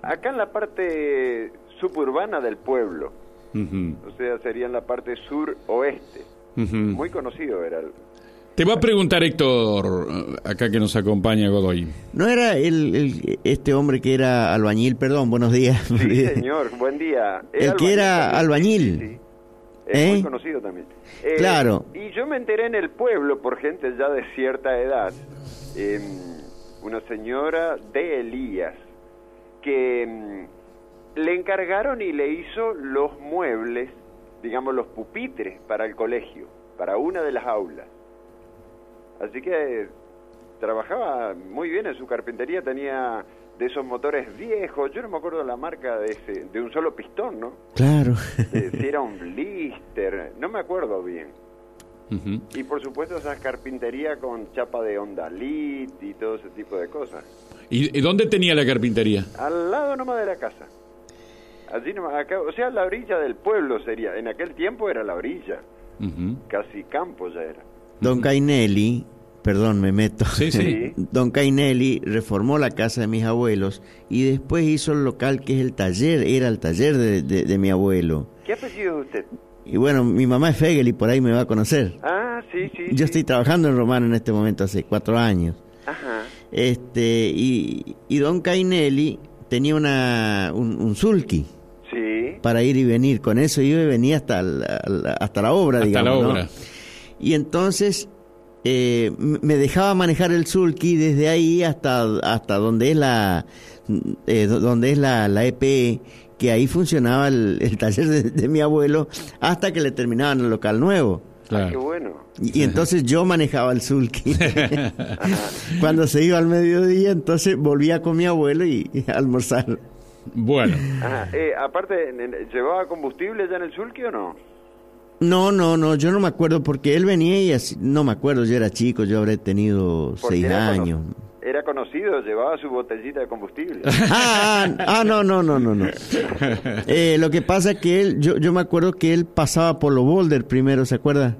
acá en la parte suburbana del pueblo, O sea, sería en la parte sur-oeste. Muy conocido era. el- Te va a preguntar Héctor, eh, acá que nos acompaña Godoy. ¿No era el, el- este hombre que era albañil? Perdón, buenos días. Sí, señor, buen día. El que era también. albañil. Sí, sí. Es ¿Eh? muy conocido también. Eh, Claro. Y yo me enteré en el pueblo por gente ya de cierta edad, eh, una señora de Elías, que mm, le encargaron y le hizo los muebles, digamos los pupitres para el colegio, para una de las aulas. Así que trabajaba muy bien en su carpintería, tenía de esos motores viejos, yo no me acuerdo la marca de ese, de un solo pistón, ¿no? Claro. Eh, si era un blister, no me acuerdo bien. Y por supuesto esa carpintería con chapa de ondalit y todo ese tipo de cosas. ¿Y, y dónde tenía la carpintería? Al lado nomás de la casa. Allí nomás, acá, o sea, la orilla del pueblo sería. En aquel tiempo era la orilla, Ujú. casi campo ya era. Don Cainelli, perdón, me meto. Sí, sí. Don Cainelli reformó la casa de mis abuelos y después hizo el local que es el taller, era el taller de, de- de mi abuelo. ¿Qué apellido es usted? Y bueno, mi mamá es Fegel y por ahí me va a conocer. Ah, sí, sí. Yo sí. estoy trabajando en Romano en este momento hace cuatro años. Ajá. Este, y, y don Cainelli tenía una, un, un sulky. Para ir y venir. Con eso iba y venía hasta la, hasta la obra, Hasta digamos. la ¿no? obra. Y entonces eh, me dejaba manejar el sulky desde ahí hasta, hasta donde es la eh, do- donde es la, la EPE, que ahí funcionaba el, el taller de, de mi abuelo hasta que le terminaban el local nuevo. Qué Claro. bueno. Y, y entonces yo manejaba el sulky. Cuando se iba al mediodía, entonces volvía con mi abuelo y, y a almorzar. Bueno, Ajá. Eh, aparte, ¿en- ¿llevaba combustible ya en el sulky o no? No, no, no, yo no me acuerdo porque él venía y así, no me acuerdo, yo era chico, yo habré tenido Porque seis era cono- años. Era conocido, llevaba su botellita de combustible. Ah, ah, ah, no, no, no, no, no. Eh, lo que pasa es que él, yo, yo me acuerdo que él pasaba por los boulders primero, ¿se acuerda?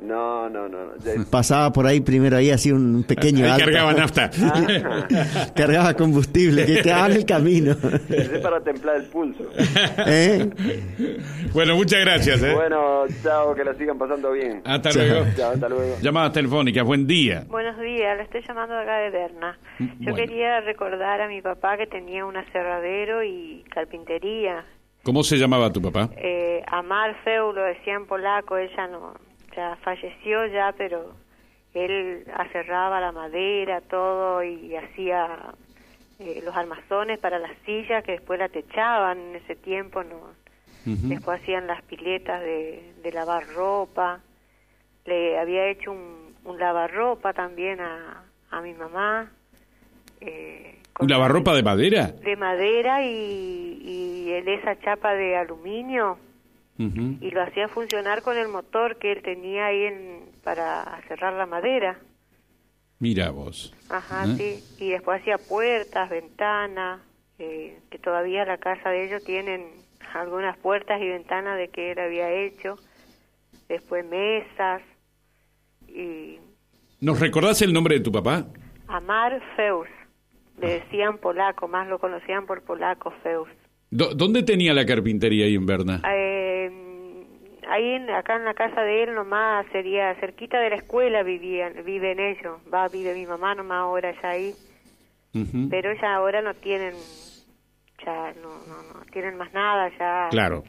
No, no, no. no. Ya- Pasaba por ahí primero, ahí hacía un pequeño ahí alto. cargaba nafta. Cargaba combustible, que quedaba en el camino. Es para templar el pulso. ¿Eh? bueno, muchas gracias. ¿eh? Bueno, chao, que la sigan pasando bien. Hasta Chao. luego. Chao, hasta luego. Llamadas telefónicas, buen día. Buenos días, le estoy llamando de acá de Berna. Yo Bueno. quería recordar a mi papá que tenía un aserradero y carpintería. ¿Cómo se llamaba tu papá? Eh, Amar Feu lo decía en polaco, ella no, ya falleció ya, pero él aserraba la madera, todo y hacía eh, los armazones para las sillas que después la techaban en ese tiempo, no. Después hacían las piletas de, de lavar ropa. Le había hecho un, un lavarropa también a, a mi mamá. eh, ¿Un lavarropa de madera? De madera y, y en esa chapa de aluminio. Y lo hacía funcionar con el motor que él tenía ahí en, para cerrar la madera. Mira vos. Ajá, ¿Eh? sí. Y después hacía puertas, ventanas, eh, que todavía la casa de ellos tienen algunas puertas y ventanas de que él había hecho. Después mesas y ¿Nos recordás el nombre de tu papá? Amar Feus. Le decían polaco, más lo conocían por polaco Feus. ¿Dónde tenía la carpintería ahí en Berna? Eh, ahí en, acá en la casa de él nomás sería cerquita de la escuela vivían, viven ellos. Va, vive mi mamá nomás ahora ya ahí. Pero ya ahora no tienen ya no no no tienen más nada ya Claro,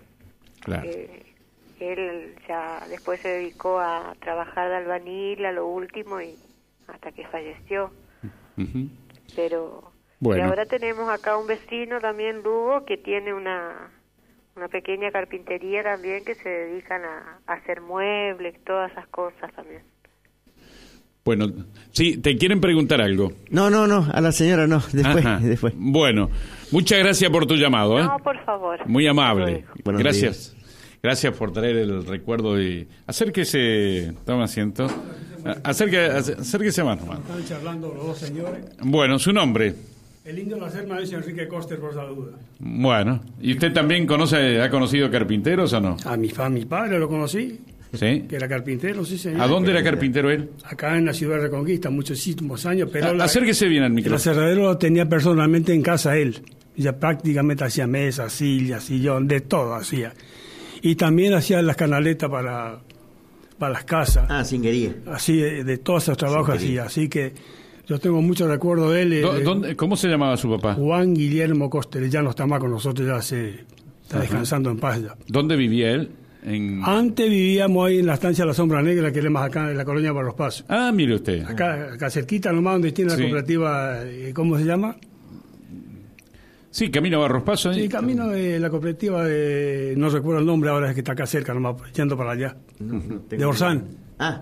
claro. Eh, él ya después se dedicó a trabajar de albañil a lo último y hasta que falleció pero Bueno. y ahora tenemos acá un vecino también Lugo que tiene una una pequeña carpintería también que se dedican a, a hacer muebles todas esas cosas también Bueno, sí, te quieren preguntar algo. No, no, no, a la señora no, después, Ajá. después. Bueno, muchas gracias por tu llamado. ¿eh? no por favor Muy amable. Gracias. Gracias por traer el recuerdo y acérquese, toma asiento. Ah, Acérque, ac- acérquese más nomás. Están charlando los dos señores. Bueno, su nombre. El indio la serma dice Enrique Coster por la duda. Bueno, ¿y usted también conoce, ha conocido carpinteros o no? A mi, fa, mi padre lo conocí, ¿Sí? que era carpintero, sí señor. ¿A dónde era carpintero él? Acá en la ciudad de Reconquista, muchísimos años, pero A- la- acérquese bien al el micrófono. aserradero lo tenía personalmente en casa él. Ya prácticamente hacía mesas, sillas, sillón, de todo hacía. Y también hacía las canaletas para, para las casas. Ah, singuería. Así, de, de todos esos trabajos hacía. Así que yo tengo mucho recuerdo de él. eh, ¿Dó- de- dónde- ¿Cómo se llamaba su papá? Juan Guillermo Coster, ya no está más con nosotros, ya se está descansando en paz ya. ¿Dónde vivía él? En... Antes vivíamos ahí en la estancia de la Sombra Negra, que es más acá en la colonia Barros Paso. Ah, mire usted. Acá, acá cerquita nomás donde tiene la cooperativa, eh, ¿cómo se llama? Sí, camino Barros Paso. ¿eh? Sí, camino de la cooperativa de, no recuerdo el nombre ahora, es que está acá cerca nomás, yendo para allá. de Orsán. Ah,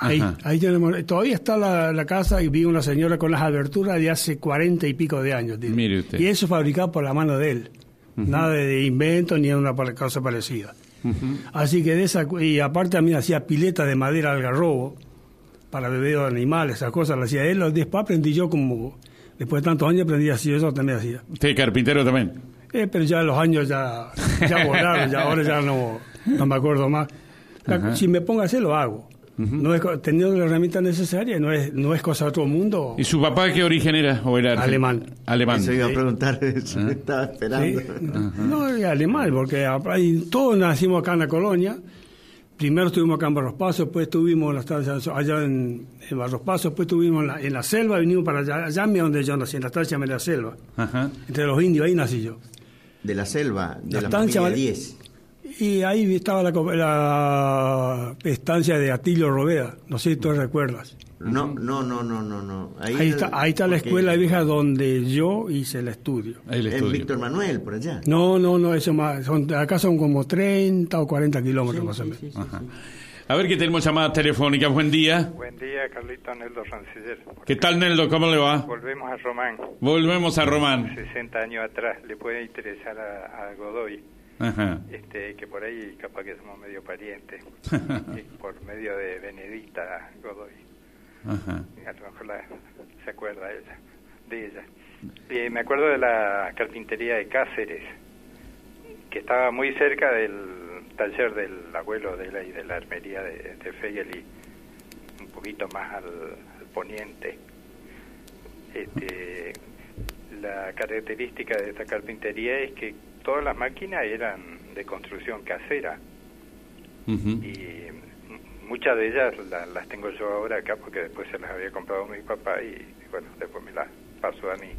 Ahí, ahí tenemos, todavía está la, la casa y vi una señora con las aberturas de hace cuarenta y pico de años. tiene. Mire usted. Y eso fabricado por la mano de él. Nada de, invento ni una cosa parecida. Así que de esa, y aparte a mí hacía pileta de madera al garrobo para beber de animales, esas cosas las hacía él. Después aprendí yo como, después de tantos años aprendí así, eso también hacía. Usted carpintero también. Eh, pero ya los años ya, ya volaron, ya ahora ya no, no me acuerdo más. La- si me pongo a hacer, lo hago. No es, co- teniendo la herramienta necesaria, no es, no es cosa de otro mundo. ¿Y su papá qué origen era? ¿O era? Alemán. Alemán. eso iba a preguntar, eso Ah. estaba esperando. Sí. No, es alemán, porque todos nacimos acá en la colonia. Primero estuvimos acá en Barros Pasos, después estuvimos en la estancia allá en, en Barros Pasos, después estuvimos en la, en la selva, vinimos para allá, allá donde yo nací, en la estancia de la selva. Ajá. Entre los indios, ahí nací yo. De la selva, de La la, estancia familia vale- 10. Y ahí estaba la, la estancia de Atilio Robeda, no sé si tú recuerdas. No, no, no, no, no, no. Ahí, está, ahí está la escuela vieja donde yo hice el estudio. Ahí el En estudio. Víctor Manuel, por allá. No, no, no, eso más, son, acá son como 30 o 40 kilómetros más o menos. Ajá. A ver que tenemos llamadas telefónicas. Buen día. Buen día, Carlito Neldo Ranciller. ¿Qué tal, Neldo? ¿Cómo le va? Volvemos a Román. Volvemos a Román. 60 años atrás. Le puede interesar a, a Godoy, Ajá. este, que por ahí capaz que somos medio parientes, por medio de Benedicta Godoy. Ajá. A lo mejor la- se acuerda ella, de ella. Eh, me acuerdo de la carpintería de Cáceres, que estaba muy cerca del taller del abuelo de la y de la armería de, de Fegel y un poquito más al, al poniente. Este, la característica de esta carpintería es que todas las máquinas eran de construcción casera y muchas de ellas la- las tengo yo ahora acá porque después se las había comprado mi papá y bueno, después me las pasó a mí.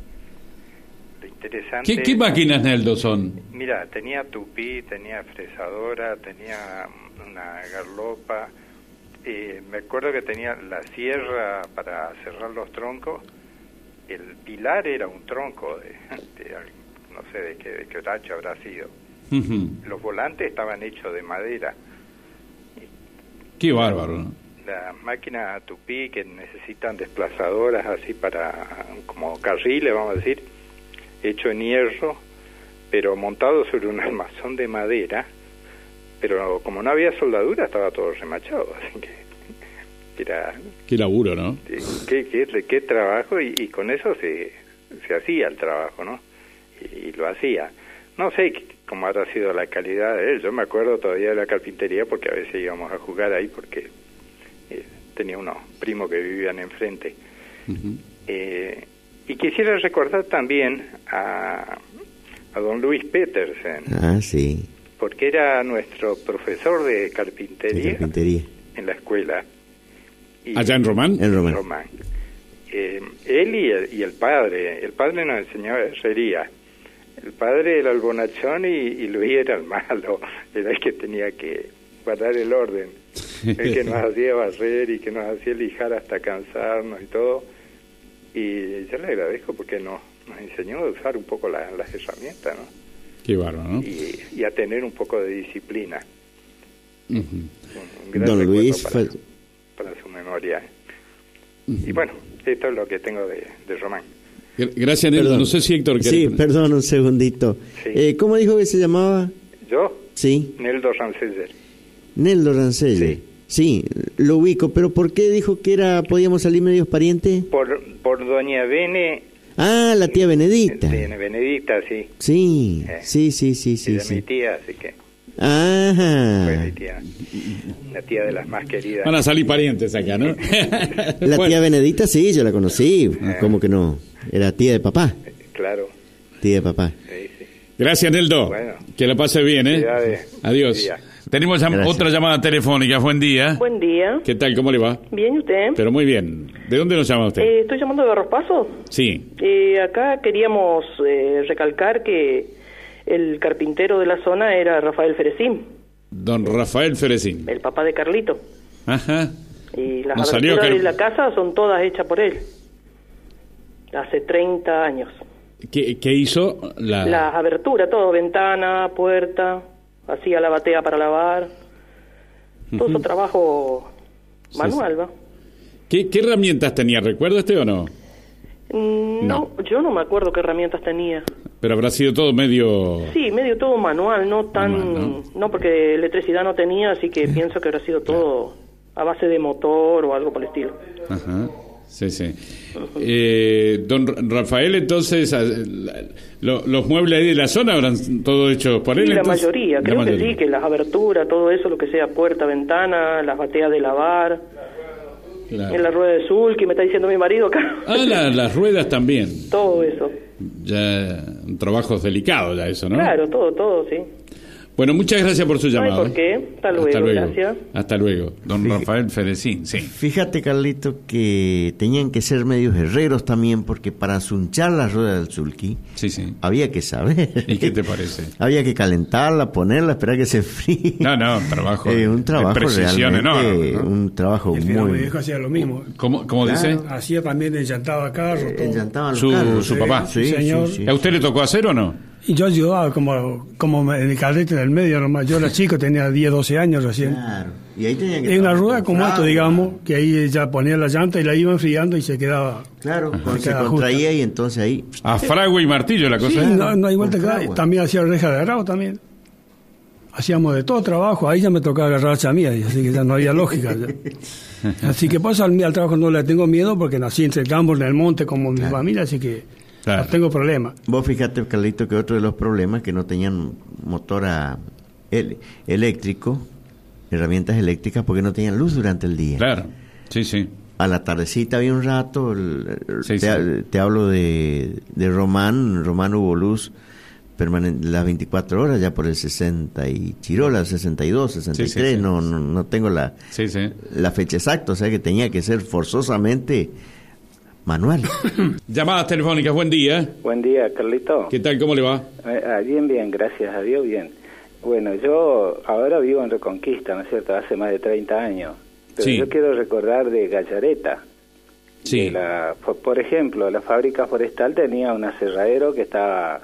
Lo interesante... ¿Qué, qué máquinas, Neldo, son? Mira, tenía tupí, tenía fresadora, tenía una garlopa. eh, me acuerdo que tenía la sierra para cerrar los troncos. El pilar era un tronco de, de no sé de qué, de qué tacho habrá sido. Los volantes estaban hechos de madera. Qué bárbaro. ¿no? Las máquinas tupí que necesitan desplazadoras así para, como carriles, vamos a decir, hecho en hierro, pero montado sobre un armazón de madera, pero como no había soldadura estaba todo remachado, así que era Qué laburo, ¿no? qué, qué, qué trabajo y, y con eso se, se hacía el trabajo, ¿no? Y, y lo hacía. No sé cómo habrá sido la calidad de él. Yo me acuerdo todavía de la carpintería porque a veces íbamos a jugar ahí porque eh, tenía unos primos que vivían enfrente. Eh, y quisiera recordar también a, a don Luis Petersen, Ah, sí, porque era nuestro profesor de de carpintería carpintería. en la escuela. Y- ¿Allá en Román? En Román. Román. Eh, él y el, y el padre, el padre nos enseñó herrería. El padre era el bonachón y, y Luis era el malo, era el que tenía que guardar el orden, el que nos hacía barrer y que nos hacía lijar hasta cansarnos y todo. Y yo le agradezco porque nos, nos enseñó a usar un poco la- las herramientas ¿no? Qué bárbaro, ¿no? y, y a tener un poco de disciplina. Un, un gran Don Luis, para, fue- para su memoria. Y bueno, esto es lo que tengo de, de Román. Gra- Gracias, Neldo. Perdón. No sé si Héctor quiere... Sí, perdón un segundito. Sí. Eh, ¿Cómo dijo que se llamaba? Yo, Sí, Neldo Ranceller. Neldo Rancelle. Sí. lo ubico, pero ¿por qué dijo que era podíamos salir medios parientes? Por, por Doña Bene, Ah, la tía Benedicta. de Benedicta, sí. Sí, Eh. sí, sí, sí, sí, es mi sí. tía, así que fue Ajá. mi tía. La tía de las más queridas. Van a salir parientes acá, ¿no? La Bueno, tía Benedicta, sí, yo la conocí. Eh. ¿Cómo que no? Era tía de papá. Claro, Tía de papá. sí, sí. Gracias, Neldo. Bueno. Que la pase bien, ¿eh? Adiós. Tenemos llam- Gracias. otra llamada telefónica. Buen día. Buen día. ¿Qué tal? ¿Cómo le va? Bien, ¿y usted? Pero muy bien. ¿De dónde nos llama usted? Eh, estoy llamando de Barros Paso. Sí. Eh, acá queríamos eh, recalcar que el carpintero de la zona era Rafael Ferecín. Don Rafael Ferecín. el papá de Carlito. Ajá. Y las Nos aberturas de la casa son todas hechas por él. Hace 30 años. ¿Qué, qué hizo la...? Las aberturas, todo, ventana, puerta, hacía la batea para lavar. Todo su trabajo Sí, manual, ¿va? ¿Qué, qué herramientas tenía? ¿Recuerda este o no? Mm, No, yo no me acuerdo qué herramientas tenía. Pero habrá sido todo medio... Sí, medio todo manual, no tan... ¿no? porque electricidad no tenía, así que pienso que habrá sido todo a base de motor o algo por el estilo. Ajá. Sí, sí. Eh, don Ra- Rafael, entonces, la- lo- los muebles ahí de la zona habrán todo hechos por Sí, él. la entonces? mayoría, La creo mayoría. que sí, que las aberturas, todo eso, lo que sea puerta, ventana, las bateas de lavar, Claro. en la rueda de sulky, me está diciendo mi marido acá, Ah, la- las ruedas también. todo eso. Ya, un trabajo delicado ya eso, ¿no? Claro, todo, todo, sí. Bueno, muchas gracias por su No hay llamado. por qué. Hasta luego, Hasta luego. gracias. Hasta luego. Don Rafael Ferecín, sí. Fíjate, Carlito, que tenían que ser medios herreros también, porque para sunchar la rueda del sulky Sí, sí. había que saber. ¿Y qué te parece? había que calentarla, ponerla, esperar que se fríe. No, no, trabajo Eh, un de trabajo precisión realmente, enorme, ¿no? un trabajo Mi mi muy... viejo hacía lo mismo. ¿Cómo, cómo Claro. dice? Hacía también enllantaba carros. todo. Enllantaban los Su, carros. su papá. Sí, señor. ¿A usted le tocó hacer o no? Y yo ayudaba como, como en el cadete del medio nomás. Yo era chico, tenía 10, 12 años recién. Claro. Y ahí tenían que En una rueda como esto, digamos, que ahí ya ponía la llanta y la iba enfriando y se quedaba. Claro, se cuando se quedaba contraía y entonces ahí... A fragua y martillo la cosa. Sí, no, no hay vuelta que. También hacía reja de arao también. Hacíamos de todo trabajo, ahí ya me tocaba agarrar a mía, y así que ya no había lógica. ya. Así que pues al, al trabajo no le tengo miedo porque nací entre el campo, en el monte, como mi familia, así que Claro. no tengo problema. Vos fíjate, Carlito, que otro de los problemas que no tenían motor a- el- eléctrico, herramientas eléctricas, porque no tenían luz durante el día. Claro, sí, sí. A la tardecita había un rato, el- el- Sí, te, sí. te hablo de, de Román, Román hubo luz permanente las 24 horas, ya por el 60 y Chirola, 62, 63, Sí, sí, sí. No, no, no tengo la, Sí, sí. la fecha exacta, o sea que tenía que ser forzosamente manual. Llamadas telefónicas, buen día. Buen día, Carlito. ¿Qué tal? ¿Cómo le va? Eh, ah, bien, bien, gracias a Dios, bien. Bueno, yo ahora vivo en Reconquista, ¿no es cierto? Hace más de 30 años. Pero Sí. yo quiero recordar de Gallareta. Sí. De la- por, por ejemplo, la fábrica forestal tenía un aserradero que estaba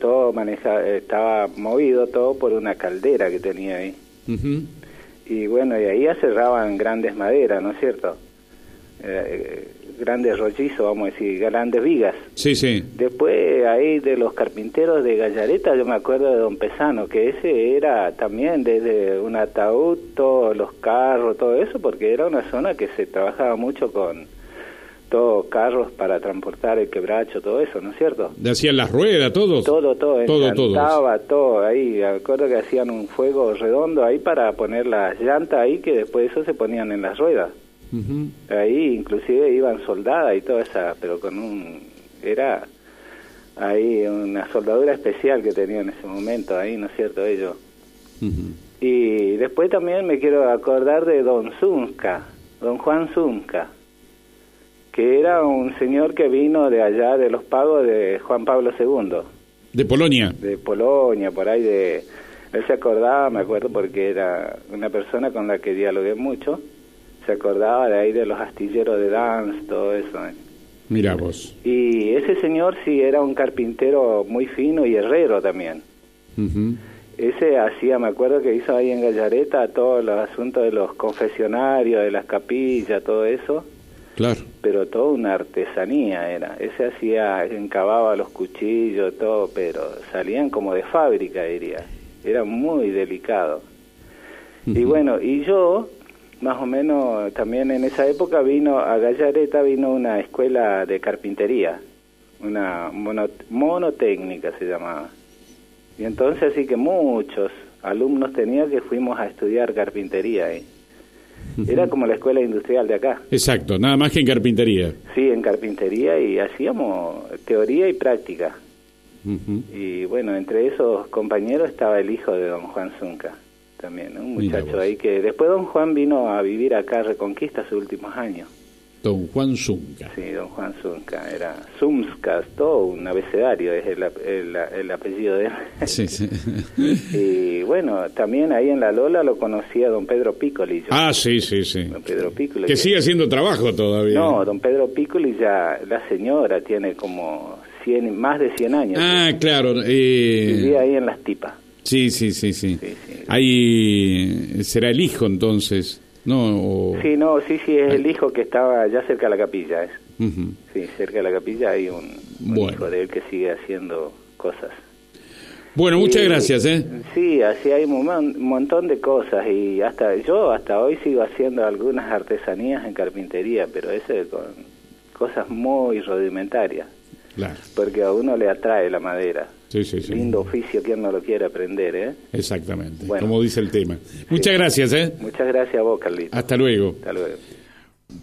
todo maneja, estaba movido todo por una caldera que tenía ahí. Ujú. Y bueno, y ahí aserraban grandes maderas, ¿no es cierto? Eh, grandes rollizos, vamos a decir, grandes vigas. Sí, sí. Después ahí de los carpinteros de Gallareta, yo me acuerdo de Don Pesano, que ese era también desde un ataúd, todos los carros, todo eso, porque era una zona que se trabajaba mucho con todos carros para transportar el quebracho, todo eso, ¿no es cierto? Le hacían las ruedas. Todo, todo, Todo, todo. encantaba, todo ahí. Me acuerdo que hacían un fuego redondo ahí para poner las llantas ahí, que después eso se ponían en las ruedas. Ujú. Ahí inclusive iban soldadas y toda esa, pero con un... Era ahí una soldadura especial que tenía en ese momento, ahí, ¿no es cierto? Ellos. Y después también me quiero acordar de Don Zunca, Don Juan Zunca, que era un señor que vino de allá de los pagos de Juan Pablo II De Polonia. de Polonia, por ahí de... Él se acordaba, me acuerdo, porque era una persona con la que dialogué mucho, se acordaba de ahí de los astilleros de Dance, todo eso. ¿eh? Mira vos. Y ese señor sí era un carpintero muy fino y herrero también. Ese hacía, me acuerdo que hizo ahí en Gallareta todos los asuntos de los confesionarios, de las capillas, todo eso, Claro. pero toda una artesanía era. Ese hacía, encababa los cuchillos, todo, pero salían como de fábrica, diría. Era muy delicado. Y bueno, y yo, más o menos, también en esa época vino a Gallareta, vino una escuela de carpintería, una mono- monotécnica se llamaba. Y entonces así que muchos alumnos tenía que fuimos a estudiar carpintería ahí. Era como la escuela industrial de acá. Exacto, nada más que en carpintería. Sí, en carpintería y hacíamos teoría y práctica. Y bueno, entre esos compañeros estaba el hijo de don Juan Zunca, también, un muchacho ahí que después don Juan vino a vivir acá a Reconquista sus últimos años. Don Juan Zunca. Sí, don Juan Zunca. Era Zumskas, todo un abecedario es el, ap- el- el apellido de él. Sí, sí. y bueno, también ahí en La Lola lo conocía don Pedro Piccoli. yo. Ah, sí, sí, sí. Don Pedro Piccoli. Que sigue haciendo trabajo todavía. No, don Pedro Piccoli ya, la señora tiene como 100, más de 100 años. Ah, claro. eh, Vivía ahí en Las Tipas. Sí, sí, sí, sí. Ahí será el hijo entonces, ¿no? O- Sí, no, sí, sí, es el hijo que estaba ya cerca de la capilla. ¿eh? Ujú. Sí, cerca de la capilla hay un, un Bueno. hijo de él que sigue haciendo cosas. Bueno, muchas Y- gracias, ¿eh? Sí, así hay un, mon- un montón de cosas y hasta yo hasta hoy sigo haciendo algunas artesanías en carpintería, pero ese con cosas muy rudimentarias, Claro. porque a uno le atrae la madera. Sí, sí, sí. Lindo oficio, quien no lo quiere aprender, ¿eh? Exactamente, Bueno. como dice el tema. Muchas gracias, ¿eh? Muchas gracias a vos, Carlito. Hasta luego. Hasta luego.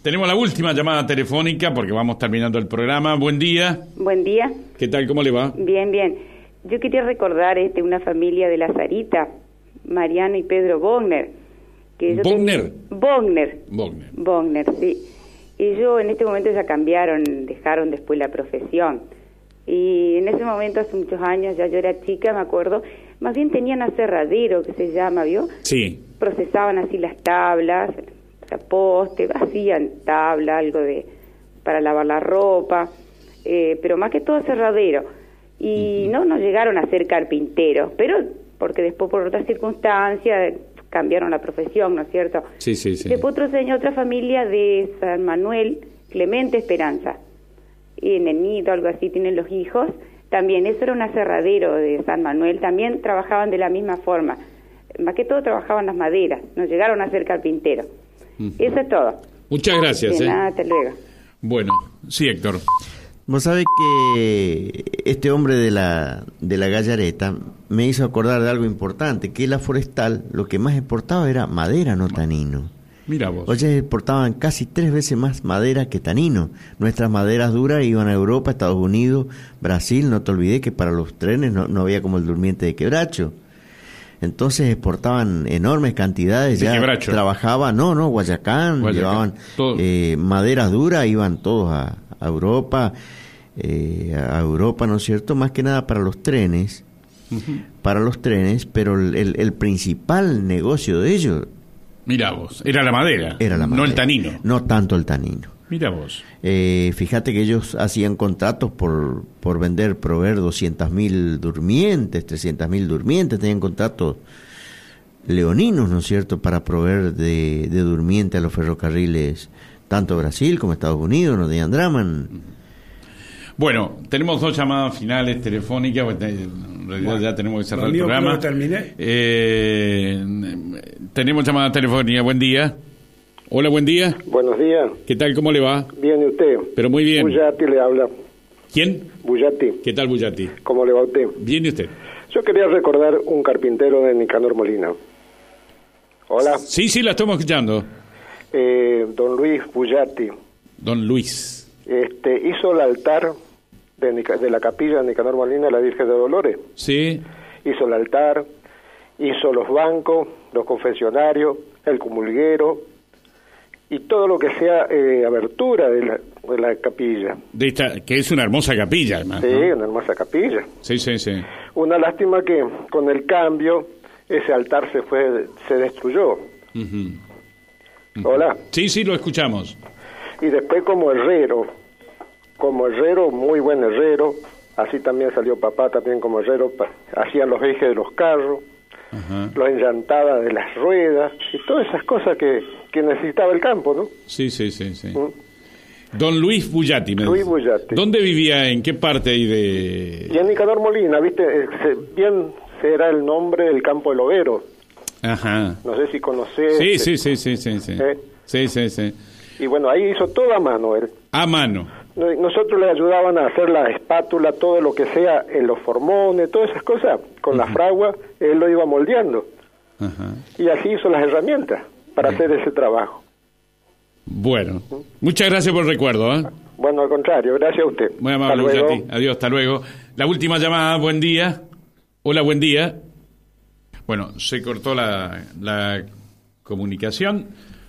Tenemos la última llamada telefónica porque vamos terminando el programa. Buen día. Buen día. ¿Qué tal? ¿Cómo le va? Bien, bien. Yo quería recordar este, una familia de la Sarita, Mariano y Pedro Bogner. Que ellos ¿Bogner? ten- Bogner. Bogner. Bogner, sí. Ellos en este momento ya cambiaron, dejaron después la profesión. Y en ese momento, hace muchos años, ya yo era chica, me acuerdo, más bien tenían aserradero, que se llama, ¿vio? Sí. procesaban así las tablas, sea, poste, hacían tabla, algo de para lavar la ropa, eh, pero más que todo cerradero. Y no, no llegaron a ser carpinteros, pero porque después por otras circunstancias cambiaron la profesión, ¿no es cierto? Sí, sí, sí. Después otro señor, otra familia de San Manuel, Clemente Esperanza. Y en el nido, algo así, tienen los hijos. También, eso era un aserradero de San Manuel. También trabajaban de la misma forma. Más que todo trabajaban las maderas. No llegaron a ser carpinteros. Eso es todo. Muchas gracias, De ¿eh? nada, hasta luego. Bueno, sí, Héctor. Vos sabés que este hombre de la, de la gallareta me hizo acordar de algo importante, que la forestal lo que más exportaba era madera, no tanino. Mira vos. Oye, exportaban casi tres veces más madera que tanino. Nuestras maderas duras iban a Europa, Estados Unidos, Brasil. No te olvidé que para los trenes no, no había como el durmiente de quebracho. Entonces exportaban enormes cantidades. De ya quebracho. trabajaban, no, no, Guayacán, Guayacán, llevaban eh, maderas duras, iban todos a, a Europa, eh, a Europa, ¿no es cierto? Más que nada para los trenes, para los trenes, pero el, el- el principal negocio de ellos Mira vos. Era la madera. era la No madera. el tanino. No tanto el tanino. Mira vos. Eh, fíjate que ellos hacían contratos por, por vender, proveer 200.000 durmientes, 300.000 durmientes, tenían contratos leoninos, ¿no es cierto?, para proveer de, de durmiente a los ferrocarriles, tanto Brasil como Estados Unidos, no tenían drama. Bueno, tenemos dos llamadas finales telefónicas. te- En realidad Bueno, ya tenemos que cerrar el programa. terminé. Eh, tenemos llamada telefónica. Buen día. Hola, buen día. Buenos días. ¿Qué tal? ¿Cómo le va? Bien, ¿y usted? Pero muy bien. Bullati le habla. ¿Quién? Bullati. ¿Qué tal, Bullati? ¿Cómo le va a usted? Bien, ¿y usted? Yo quería recordar un carpintero de Nicanor Molina. Hola. Sí, sí, la estamos escuchando. Eh, don Luis Bullati. Don Luis. Este, hizo el altar de, de la capilla de Nicanor Molina la Virgen de Dolores. Sí. Hizo el altar, hizo los bancos, los confesionarios, el comulguero y todo lo que sea eh, abertura de la, de la capilla. De esta, que es una hermosa capilla, además. Sí, ¿no? una hermosa capilla. Sí, sí, sí. Una lástima que con el cambio ese altar se fue, se destruyó. Hola. Sí, sí, lo escuchamos. Y después como herrero, como herrero, muy buen herrero, así también salió papá también como herrero, hacían los ejes de los carros, Ajá. los enllantadas de las ruedas y todas esas cosas que, que necesitaba el campo, ¿no? Sí, sí, sí, sí. Mm. Don Luis Bullati. me Luis. Bullati. ¿Dónde vivía? ¿En qué parte ahí de...? Y en Nicanor Molina, ¿viste? Eh, bien será el nombre del campo del Overo. Ajá. No sé si conocés. Sí, eh, sí, sí, sí, sí, sí. ¿Eh? Sí, sí, sí. Y bueno, ahí hizo todo a mano él. A mano. No- Nosotros le ayudaban a hacer la espátula, todo lo que sea, en los formones, todas esas cosas, con la fragua, él lo iba moldeando. Y así hizo las herramientas para hacer ese trabajo. Bueno, muchas gracias por el recuerdo. ¿eh? Bueno, al contrario, gracias a usted. Muy amable, Hasta luego. Bullati. Adiós, hasta luego. La última llamada, buen día. Hola, buen día. Bueno, se cortó la, la comunicación.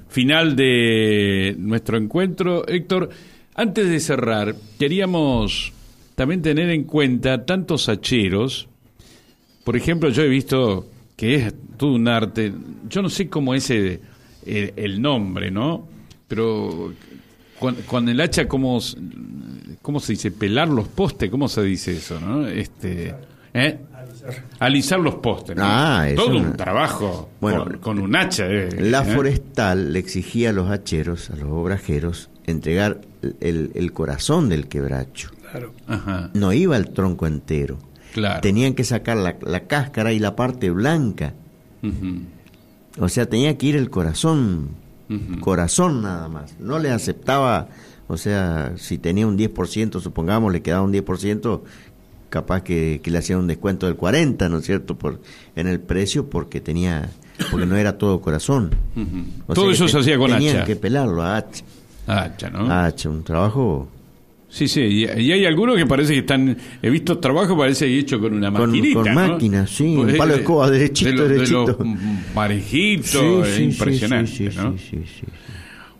final de nuestro encuentro. Héctor, antes de cerrar, queríamos también tener en cuenta tantos hacheros. Por ejemplo, yo he visto que es todo un arte. Yo no sé cómo es el, el- el nombre, ¿no? Pero con, con el hacha, ¿cómo, ¿cómo se dice? Pelar los postes, ¿cómo se dice eso, no? Este, ¿eh? Alisar los postes. ¿no? Ah, eso Todo no- un trabajo Bueno, con, con un hacha. eh, La ¿eh? forestal le exigía a los hacheros, a los obrajeros, entregar el, el corazón del quebracho. Claro. Ajá. No iba el tronco entero. Claro. Tenían que sacar la, la cáscara y la parte blanca. O sea, tenía que ir el corazón, corazón nada más. No le aceptaba, o sea, si tenía un 10%, supongamos, le quedaba un 10%, capaz que, que le hacían un descuento del 40%, ¿no es cierto?, por, en el precio porque tenía, porque no era todo corazón. O Todo sea eso se hacía con tenían hacha. que pelarlo a hacha. Hacha, ¿no? Hacha, un trabajo Sí, sí, y, y hay algunos que parece que están, he visto trabajo parece hecho con una Con- maquinita, con ¿no? máquina, sí, un Pues, palo de escoba, derechito, de los- derechito. De los parejitos, Sí, sí, impresionante, sí, sí, ¿no? sí, sí, sí.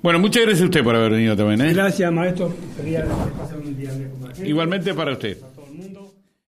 Bueno, muchas gracias a usted por haber venido también, ¿eh? Gracias, maestro. Quería pasar un día de- Igualmente para usted.